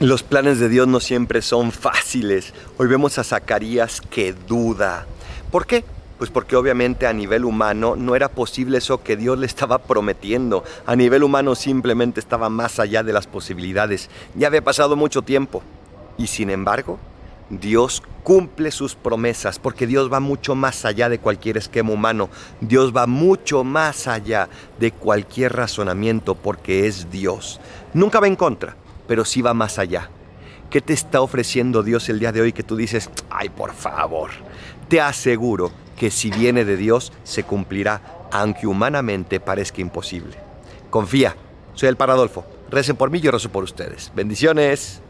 Los planes de Dios no siempre son fáciles. Hoy vemos a Zacarías que duda. ¿Por qué? Pues porque obviamente a nivel humano no era posible eso que Dios le estaba prometiendo. A nivel humano simplemente estaba más allá de las posibilidades. Ya había pasado mucho tiempo. Y sin embargo, Dios cumple sus promesas porque Dios va mucho más allá de cualquier esquema humano. Dios va mucho más allá de cualquier razonamiento porque es Dios. Nunca va en contra pero sí va más allá. ¿Qué te está ofreciendo Dios el día de hoy que tú dices, ay, por favor? Te aseguro que si viene de Dios, se cumplirá, aunque humanamente parezca imposible. Confía, soy el Paradolfo. Recen por mí, yo rezo por ustedes. Bendiciones.